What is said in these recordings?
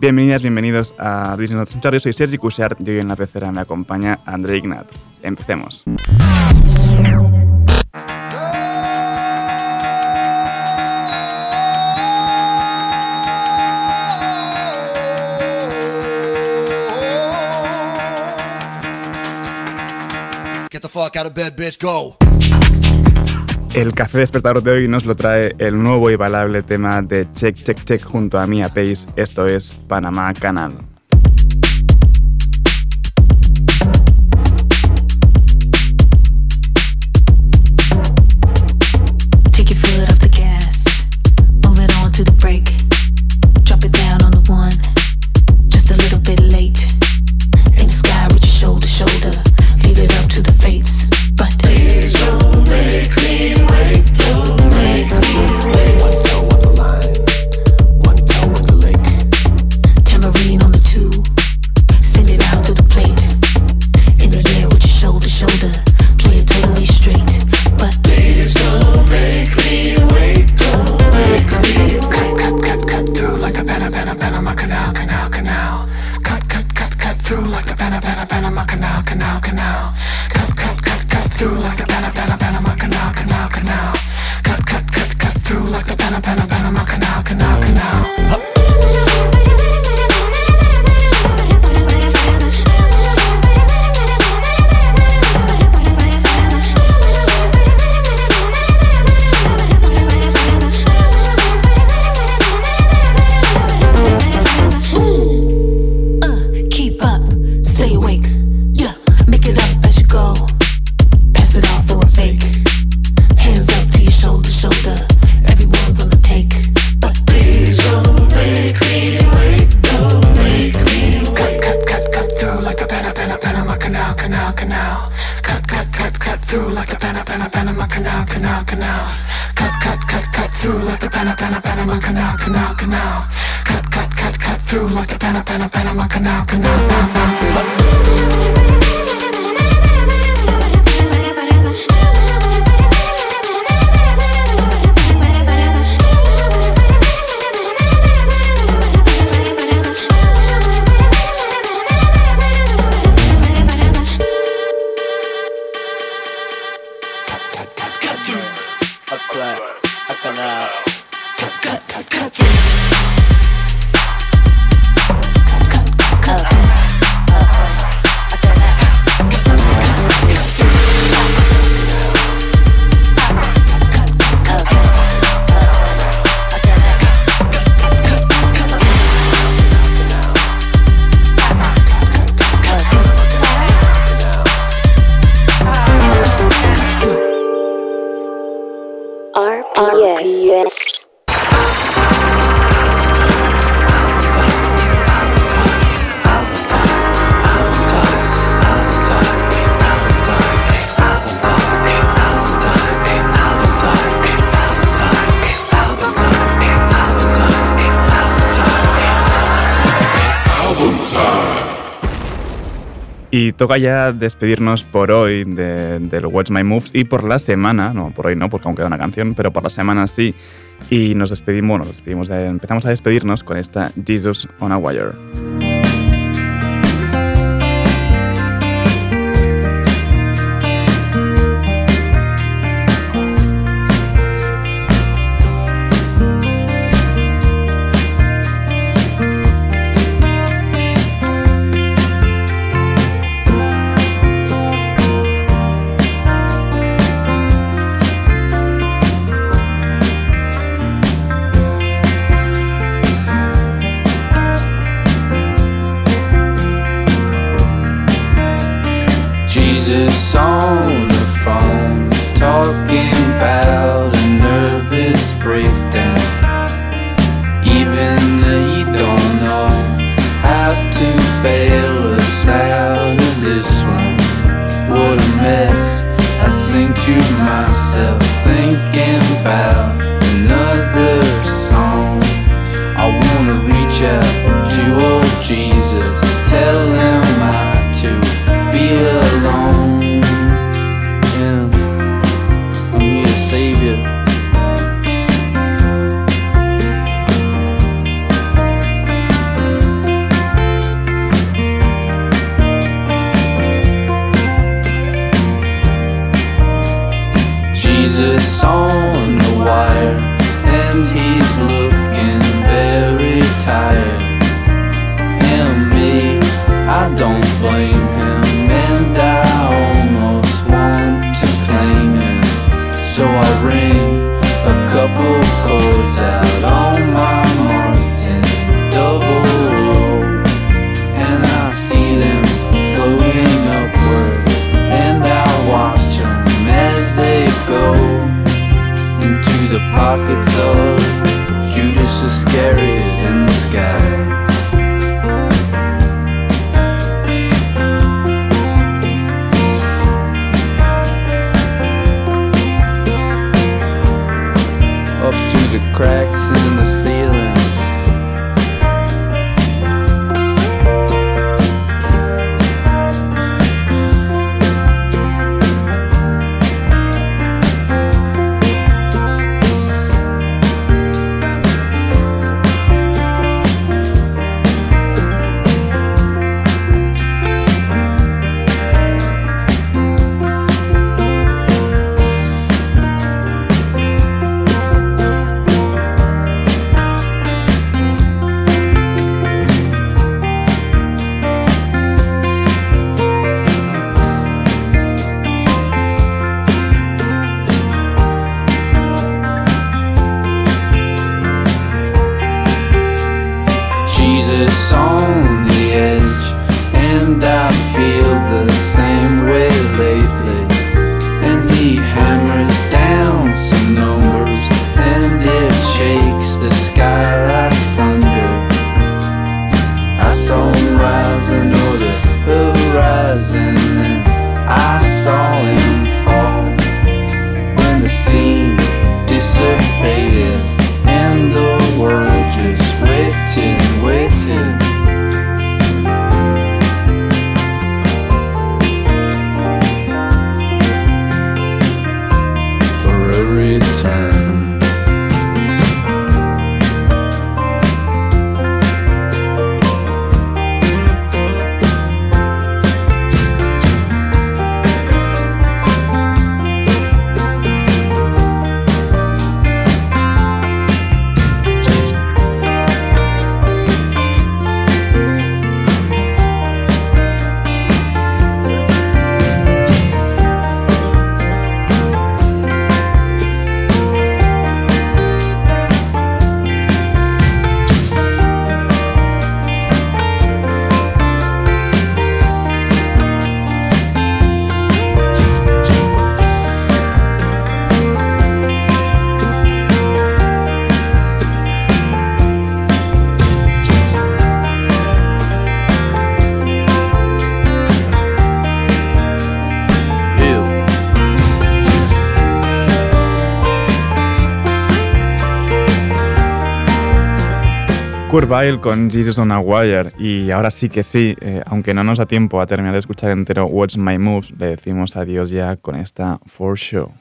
Bienvenidas, bienvenidos a Disney Not Yo soy Sergi Cushart y hoy en la pecera me acompaña André Ignat. Empecemos. Get the fuck out of bed, bitch, go. El café despertador de hoy nos lo trae el nuevo y valable tema de Check Check Check junto a Mia Pace. Esto es Panamá Canal. Toca ya despedirnos por hoy del Watch My Moves y por la semana, no, por hoy no, porque aún queda una canción, pero por la semana sí. Y nos despedimos, nos despedimos, empezamos a despedirnos con esta Jesus on a Wire. down. We're con Jesus on a Wire. Y ahora sí que sí, eh, aunque no nos da tiempo a terminar de escuchar entero What's My Moves, le decimos adiós ya con esta For Show.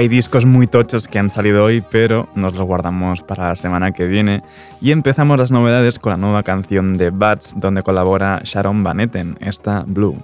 Hay discos muy tochos que han salido hoy, pero nos los guardamos para la semana que viene. Y empezamos las novedades con la nueva canción de Bats, donde colabora Sharon Van Etten, esta Blue.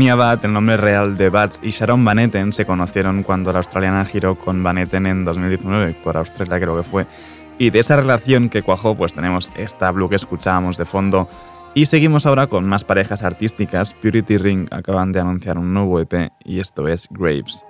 El nombre real de Bats, y Sharon Van Etten se conocieron cuando la australiana giró con Van Etten en 2019, por Australia creo que fue. Y de esa relación que cuajó, pues tenemos esta blue que escuchábamos de fondo. Y seguimos ahora con más parejas artísticas. Purity Ring acaban de anunciar un nuevo EP y esto es Graves.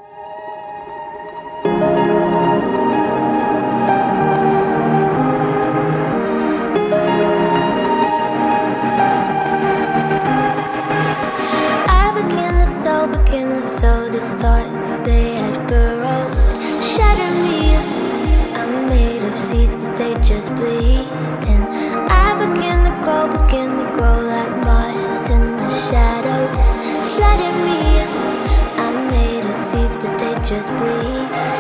just be.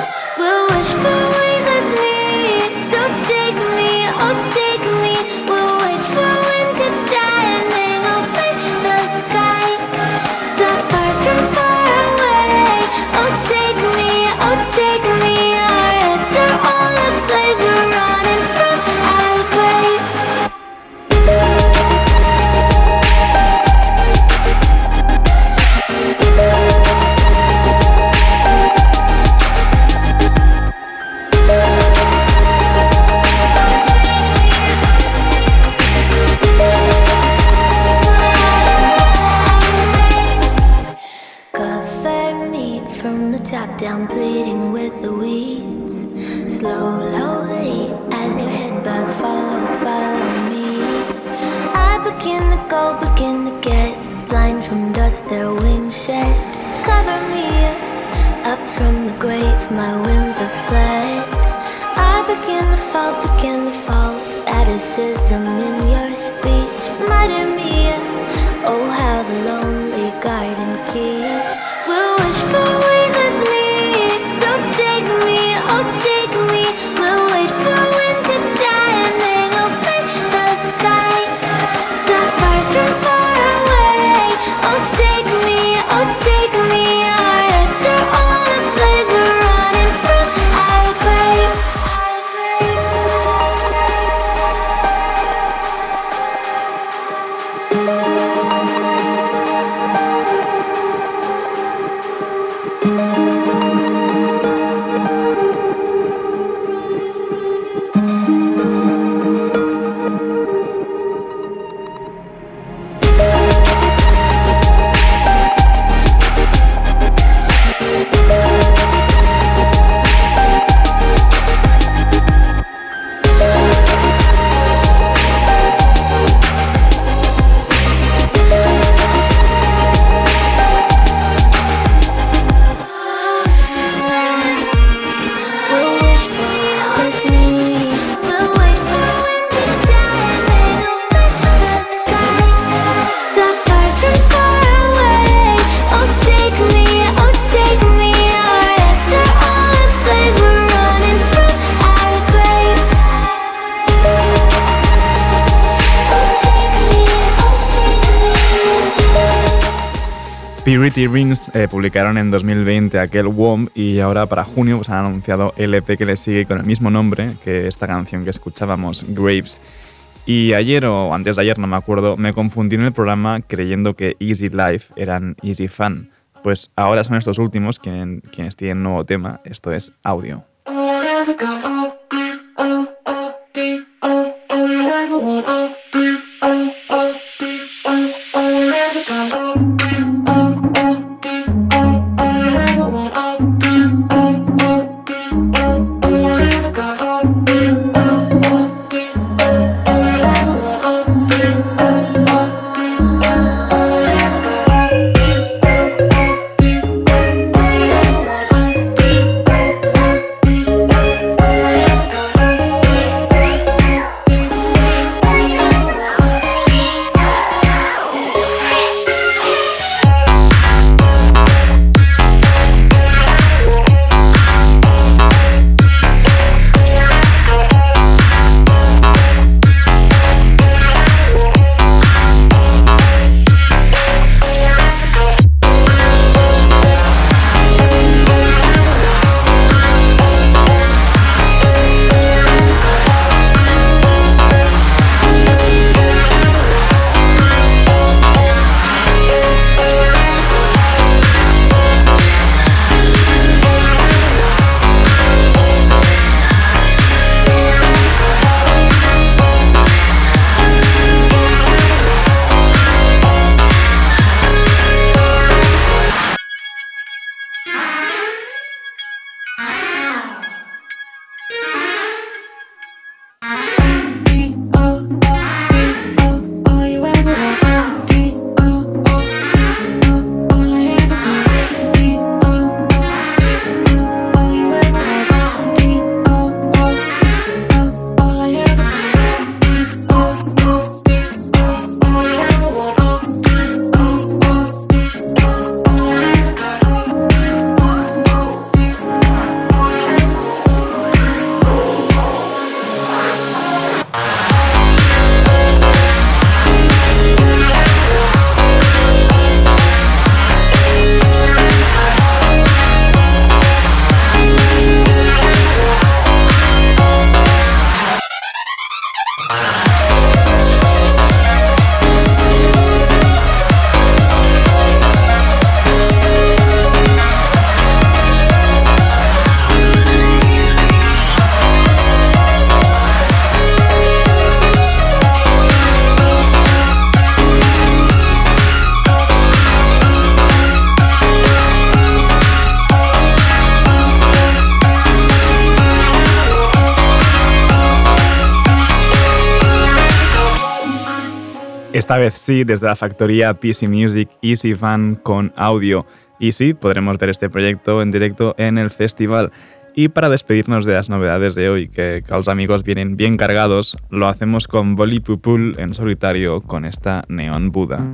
Down, bleeding with the weeds. Slowly, as your head bows, follow, follow me. I begin to go, begin to get blind from dust, their wings shed. Cover me up from the grave, my whims have fled. I begin to fall, begin to fault. Atticism in your speech, mutter Purity Rings eh, publicaron en 2020 aquel WOM y ahora para junio pues, han anunciado el EP que le sigue con el mismo nombre que esta canción que escuchábamos, Graves. Y ayer o antes de ayer, no me acuerdo, me confundí en el programa creyendo que Easy Life eran Easy Fun. Pues ahora son estos últimos quien- quienes tienen nuevo tema, esto es audio. Sí, desde la factoría PC Music Easy Fan con audio. Y sí, podremos ver este proyecto en directo en el festival. Y para despedirnos de las novedades de hoy, que, que los amigos vienen bien cargados, lo hacemos con Bolly Pupul en solitario con esta Neon Buda.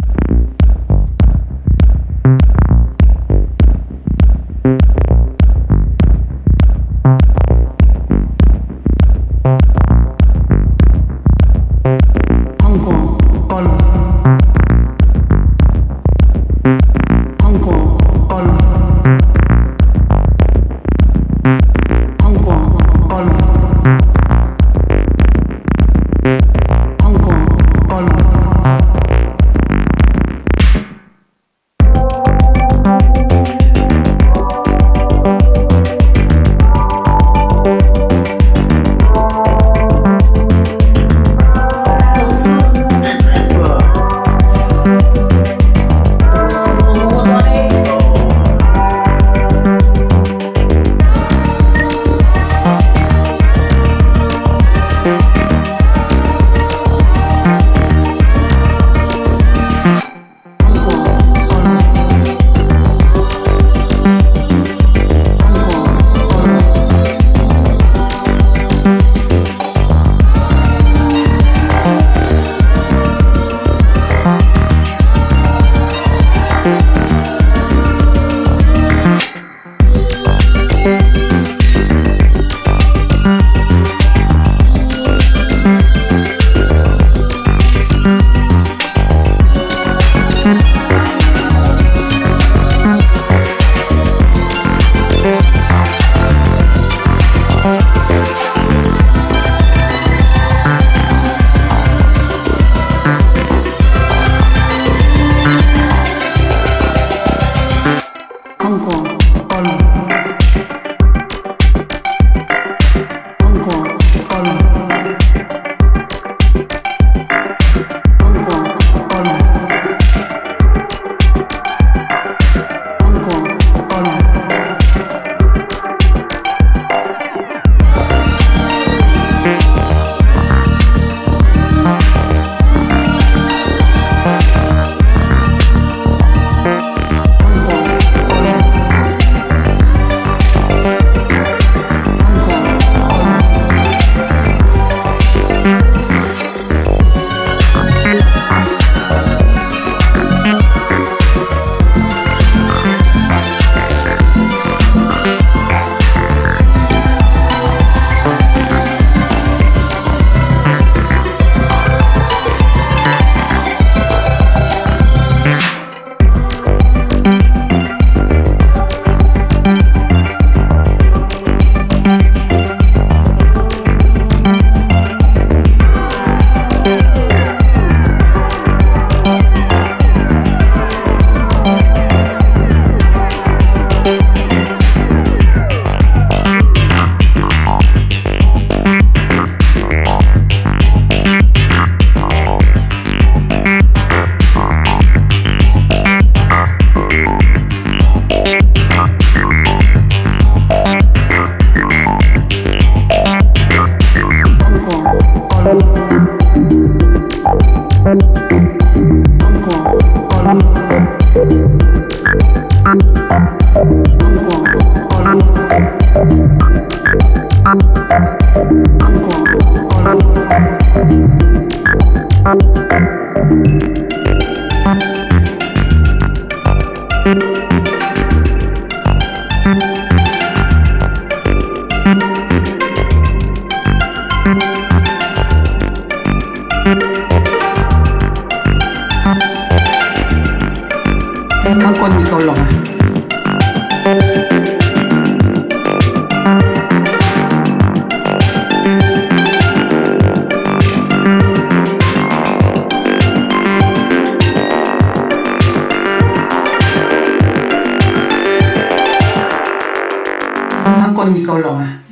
Manco Nicolò.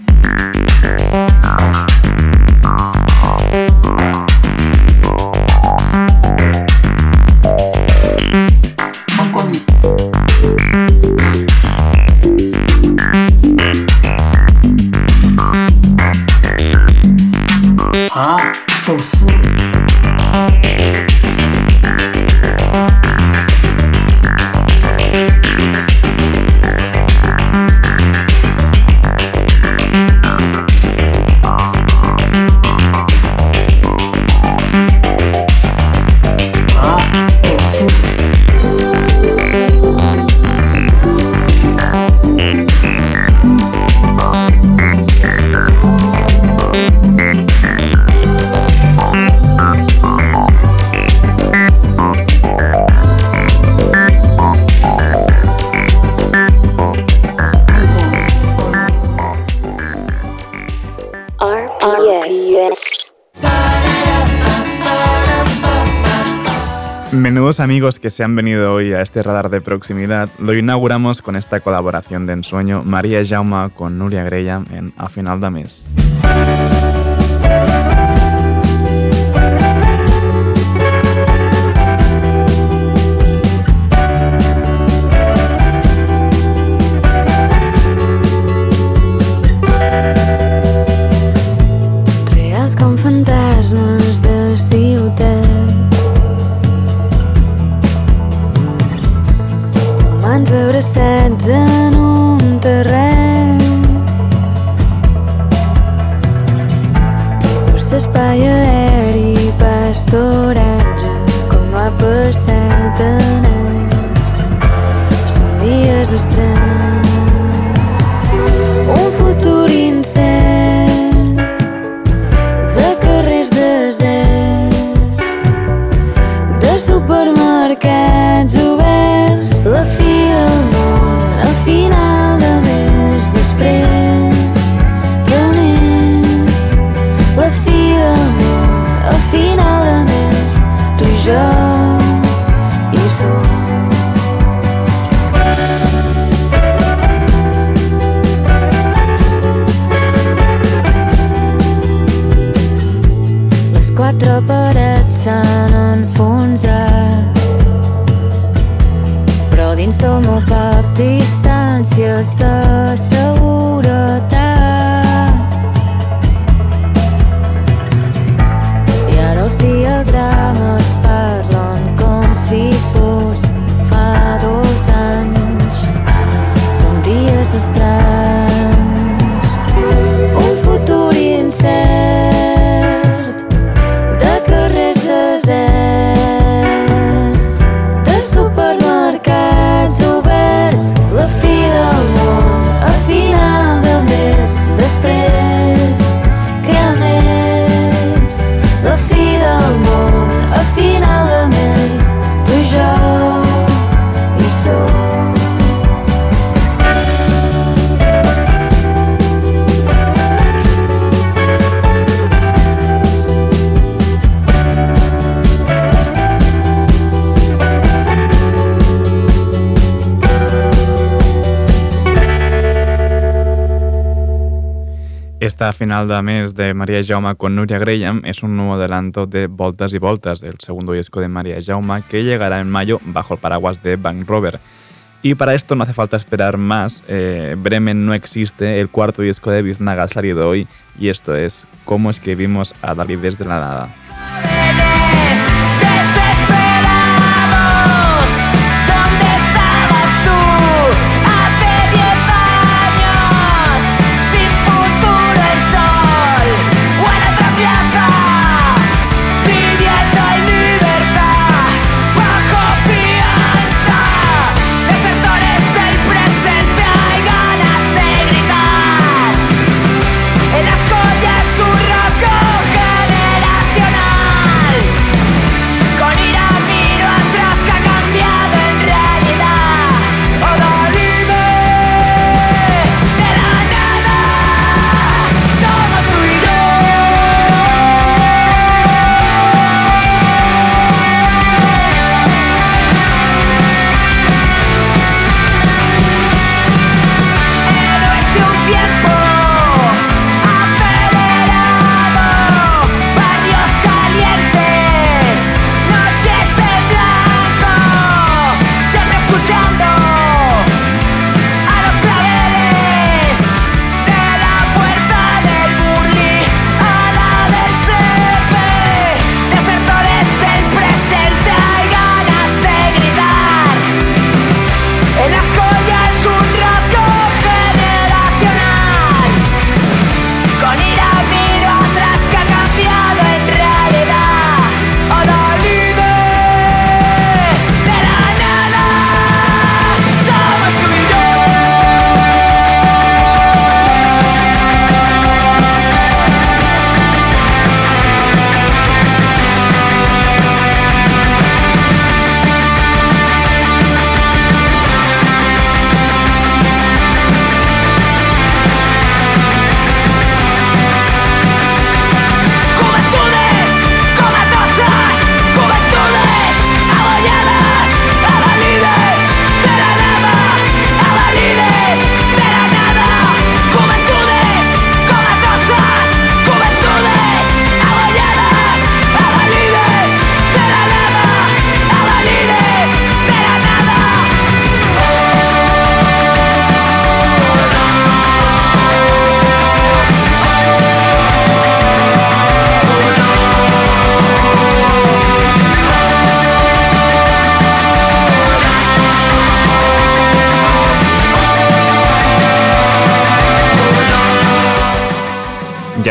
Amigos que se han venido hoy a este radar de proximidad, lo inauguramos con esta colaboración de ensueño María Jauma con Nuria Graham en A Final de Mes. Esta final de mes de María Jauma con Nuria Graham es un nuevo adelanto de Voltas y Voltas, el segundo disco de María Jauma, que llegará en mayo bajo el paraguas de Bank Rover. Y para esto no hace falta esperar más. eh, Bremen no existe, el cuarto disco de Biznaga ha salido hoy, y esto es Cómo escribimos a Dalí desde la nada.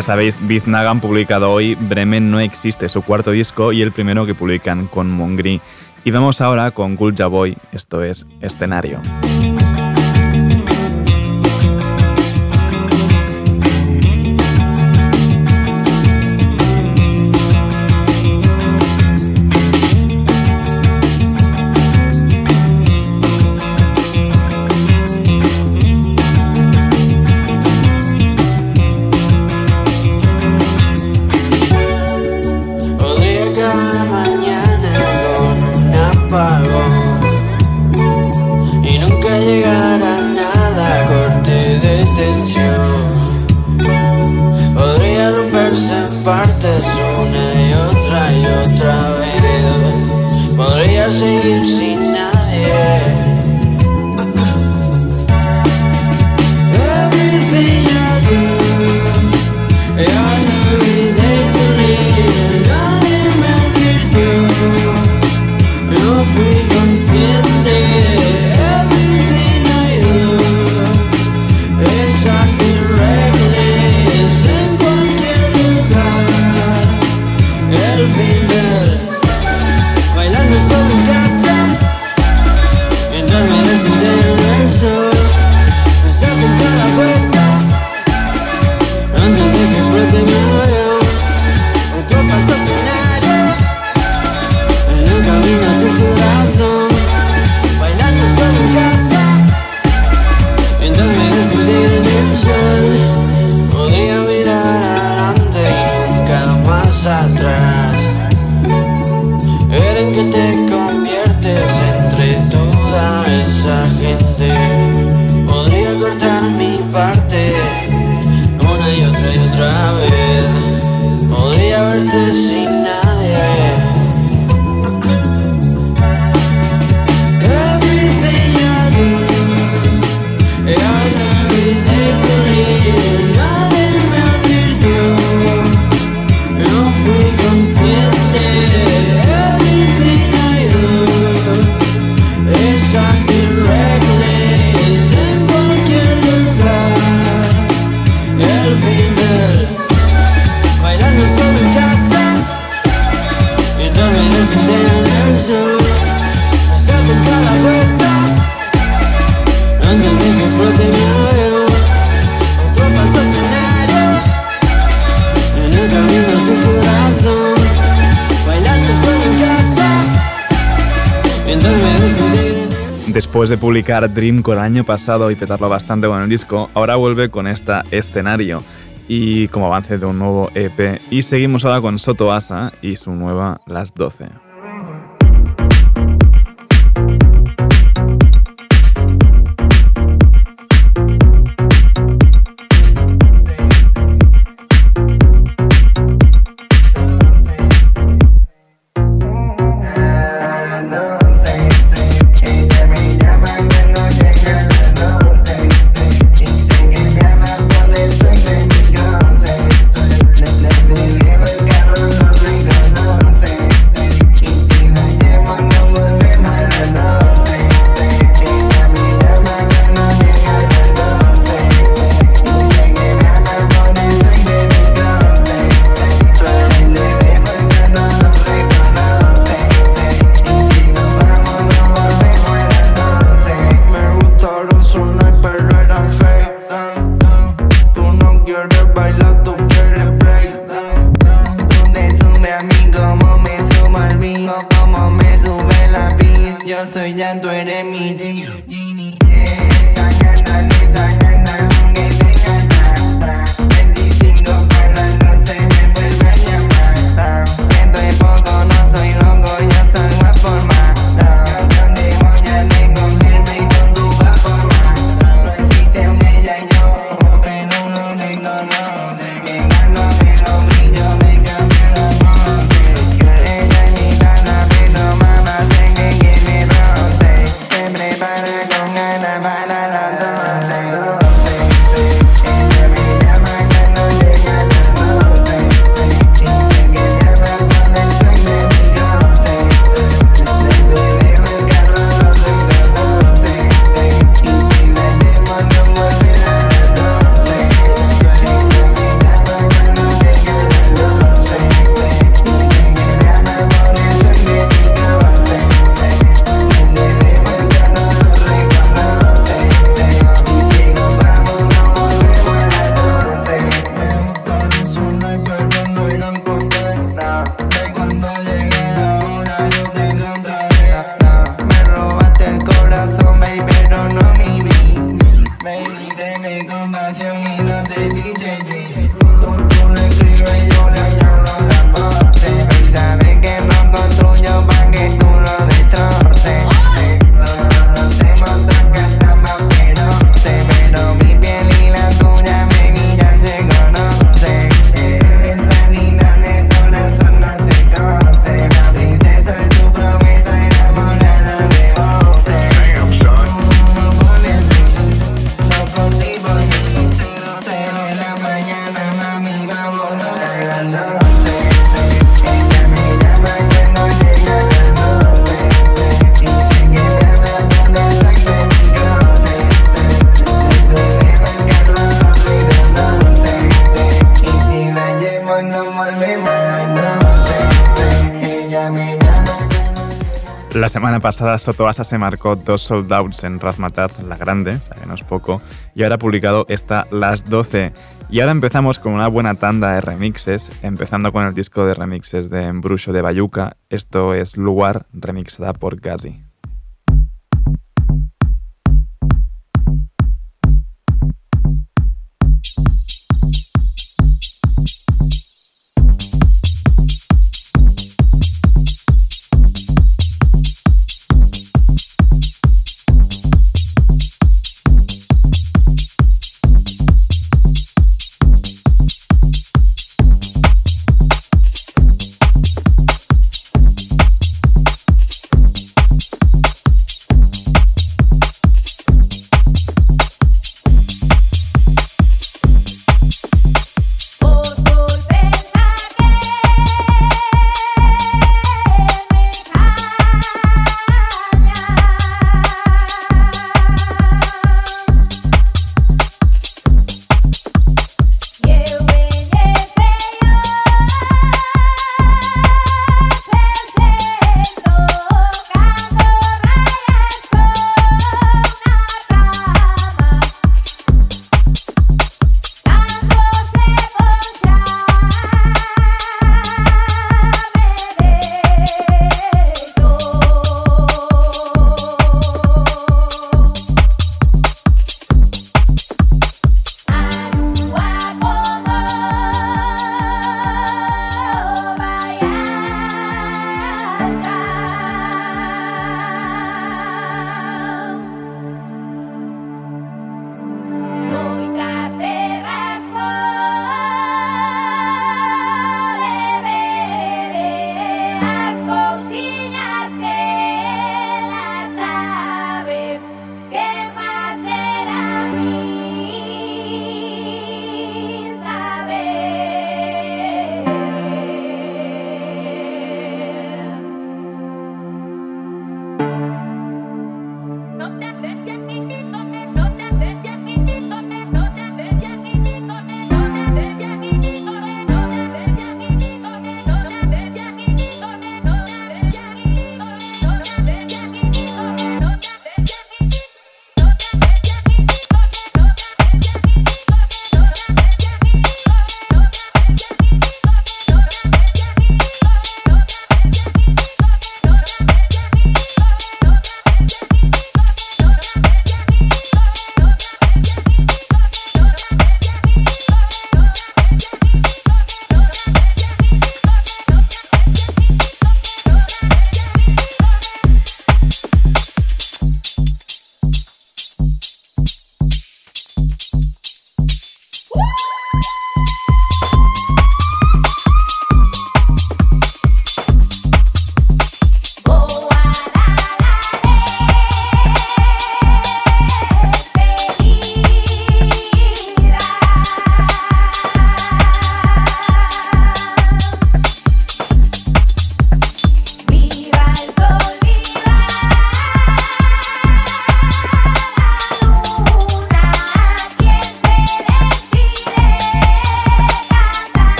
Ya sabéis, Biznaga han publicado hoy Bremen no existe, su cuarto disco y el primero que publican con Mongri. Y vamos ahora con Gulja Boy, esto es Escenario. Después de publicar Dreamcore el año pasado y petarlo bastante con el disco, ahora vuelve con esta escenario y como avance de un nuevo EP. Y seguimos ahora con Soto Asa y su nueva Las 12. Pasada Sotoasa se marcó dos sold outs en Razmataz, la grande, o sea que no es poco, y ahora ha publicado esta Las 12. Y ahora empezamos con una buena tanda de remixes, empezando con el disco de remixes de Embrujo de Bayuca. Esto es Lugar, remixada por Gazi.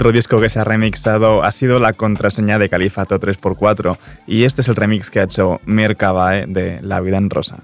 Otro disco que se ha remixado ha sido la contraseña de Califato 3x4 y este es el remix que ha hecho Mercabae de La vida en rosa.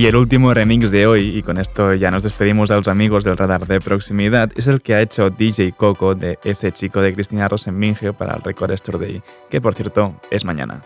Y el último remix de hoy, y con esto ya nos despedimos a los amigos del radar de proximidad, es el que ha hecho DJ Coco de ese chico de Cristina Rosenminge para el Record Store Day, que por cierto es mañana.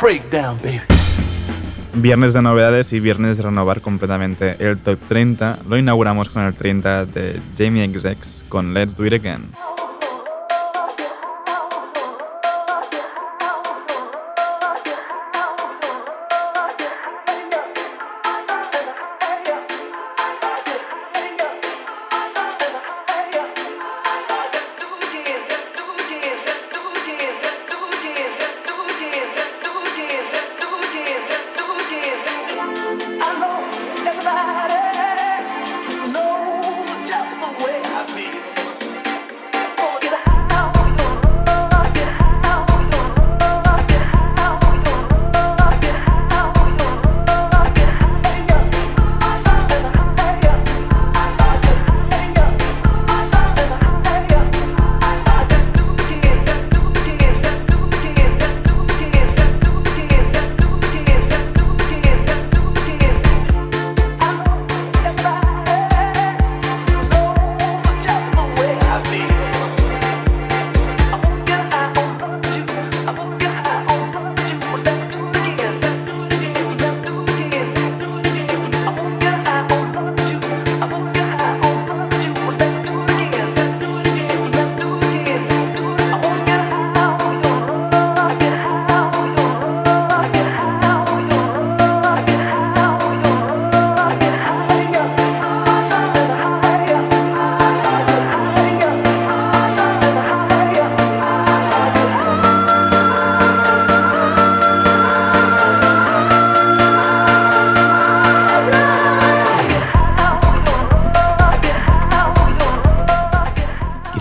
Breakdown, baby. Viernes de novedades y viernes de renovar completamente el top 30. Lo inauguramos con el 30 de Jamie XX con Let's Do It Again.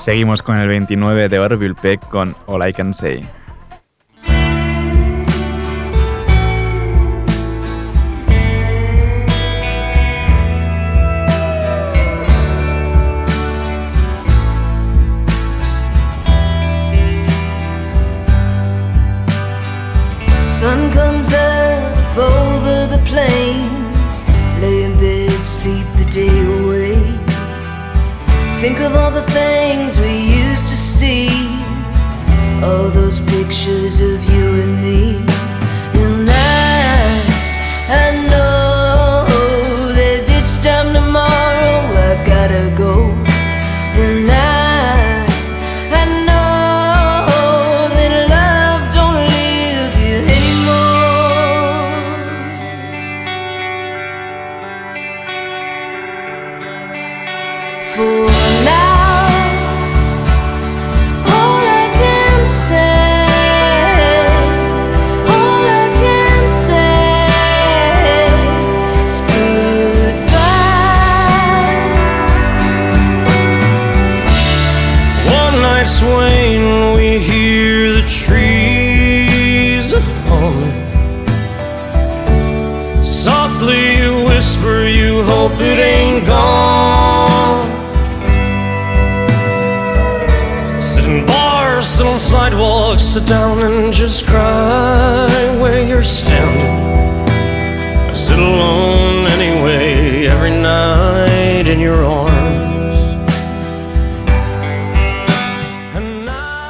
Seguimos con el 29 de Orville Peck con All I Can Say. All those pictures of you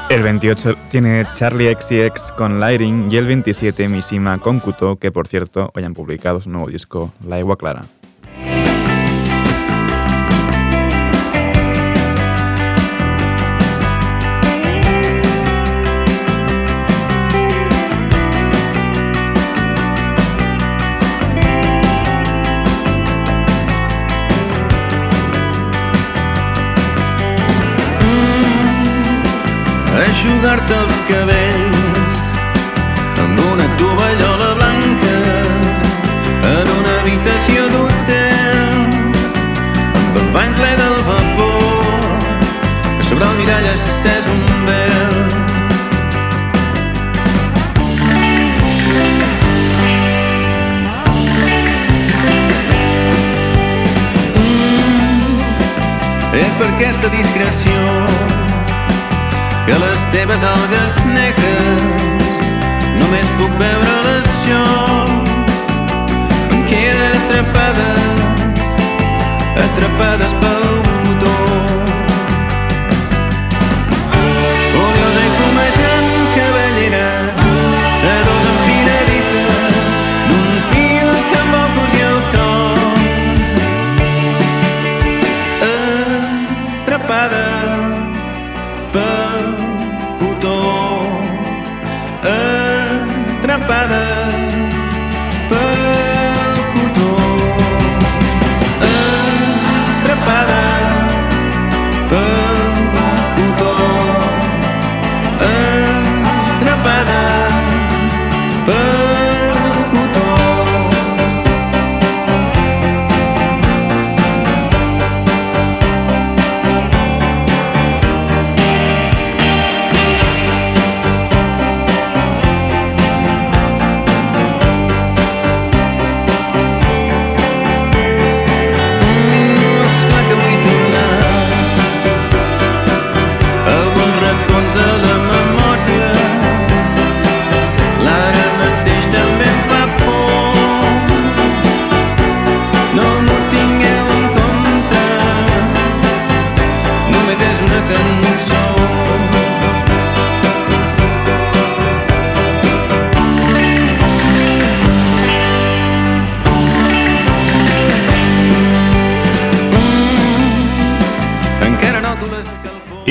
El 28 tiene Charlie XCX con Lighting y el 27 Mishima con Kuto, que por cierto hoy han publicado su nuevo disco, La Igua Clara. Eixugar-te els cabells amb una tovallola blanca en una habitació d'hotel amb el bany ple del vapor que sobre el mirall estès un vel. Mm, és per aquesta discreció teves algues negres. Només puc veure-les jo em queden atrapades atrapades pel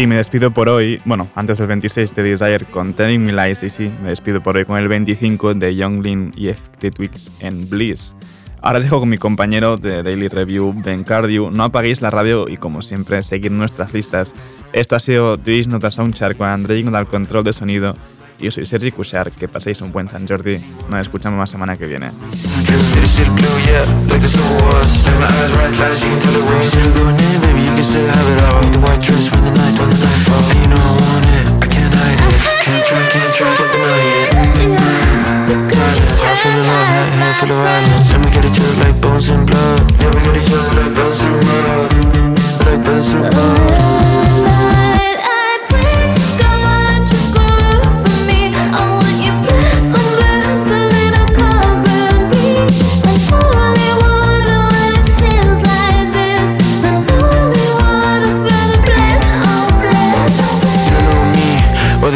Y me despido por hoy, bueno, antes del 26 de Desire con Telling Me Lies, y sí, me despido por hoy con el 25 de Younglin y FT Twix en Bliss. Ahora os dejo con mi compañero de Daily Review, Ben Cardew. No apaguéis la radio y, como siempre, seguir nuestras listas. Esto ha sido This Nota Soundchart con André al control de sonido. Yo soy Sergi Cushar, que paséis un buen San Jordi. Nos escuchamos la semana que viene.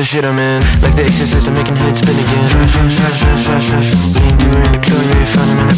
shit I'm in. Like the exorcist, I'm making heads spin again. Fresh, fresh, fresh, fresh, fresh, fresh. We ain't doing the club, you ain't finding me